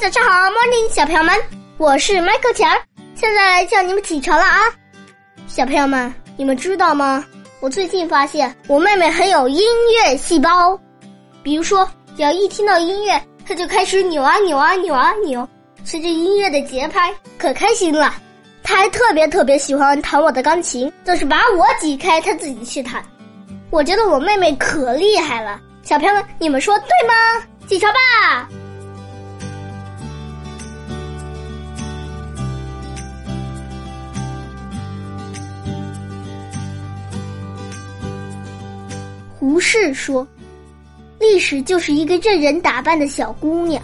早上好，morning，小朋友们，我是迈克强，现在来叫你们起床了啊！小朋友们，你们知道吗？我最近发现我妹妹很有音乐细胞，比如说，只要一听到音乐，她就开始扭啊扭啊扭啊扭，随着音乐的节拍，可开心了。她还特别特别喜欢弹我的钢琴，总是把我挤开，她自己去弹。我觉得我妹妹可厉害了。小朋友们，你们说对吗？起床吧！胡适说：“历史就是一个任人打扮的小姑娘。”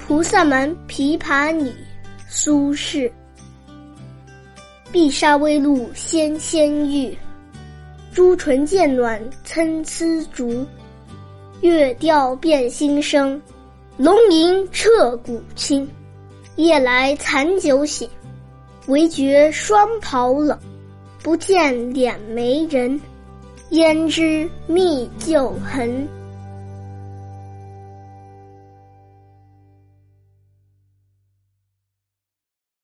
《菩萨蛮·琵琶女》苏轼。碧沙微露纤纤玉，朱唇渐暖参差竹。月调变新声。龙吟彻骨清，夜来残酒醒，唯觉霜袍冷，不见脸眉人，胭脂觅旧痕。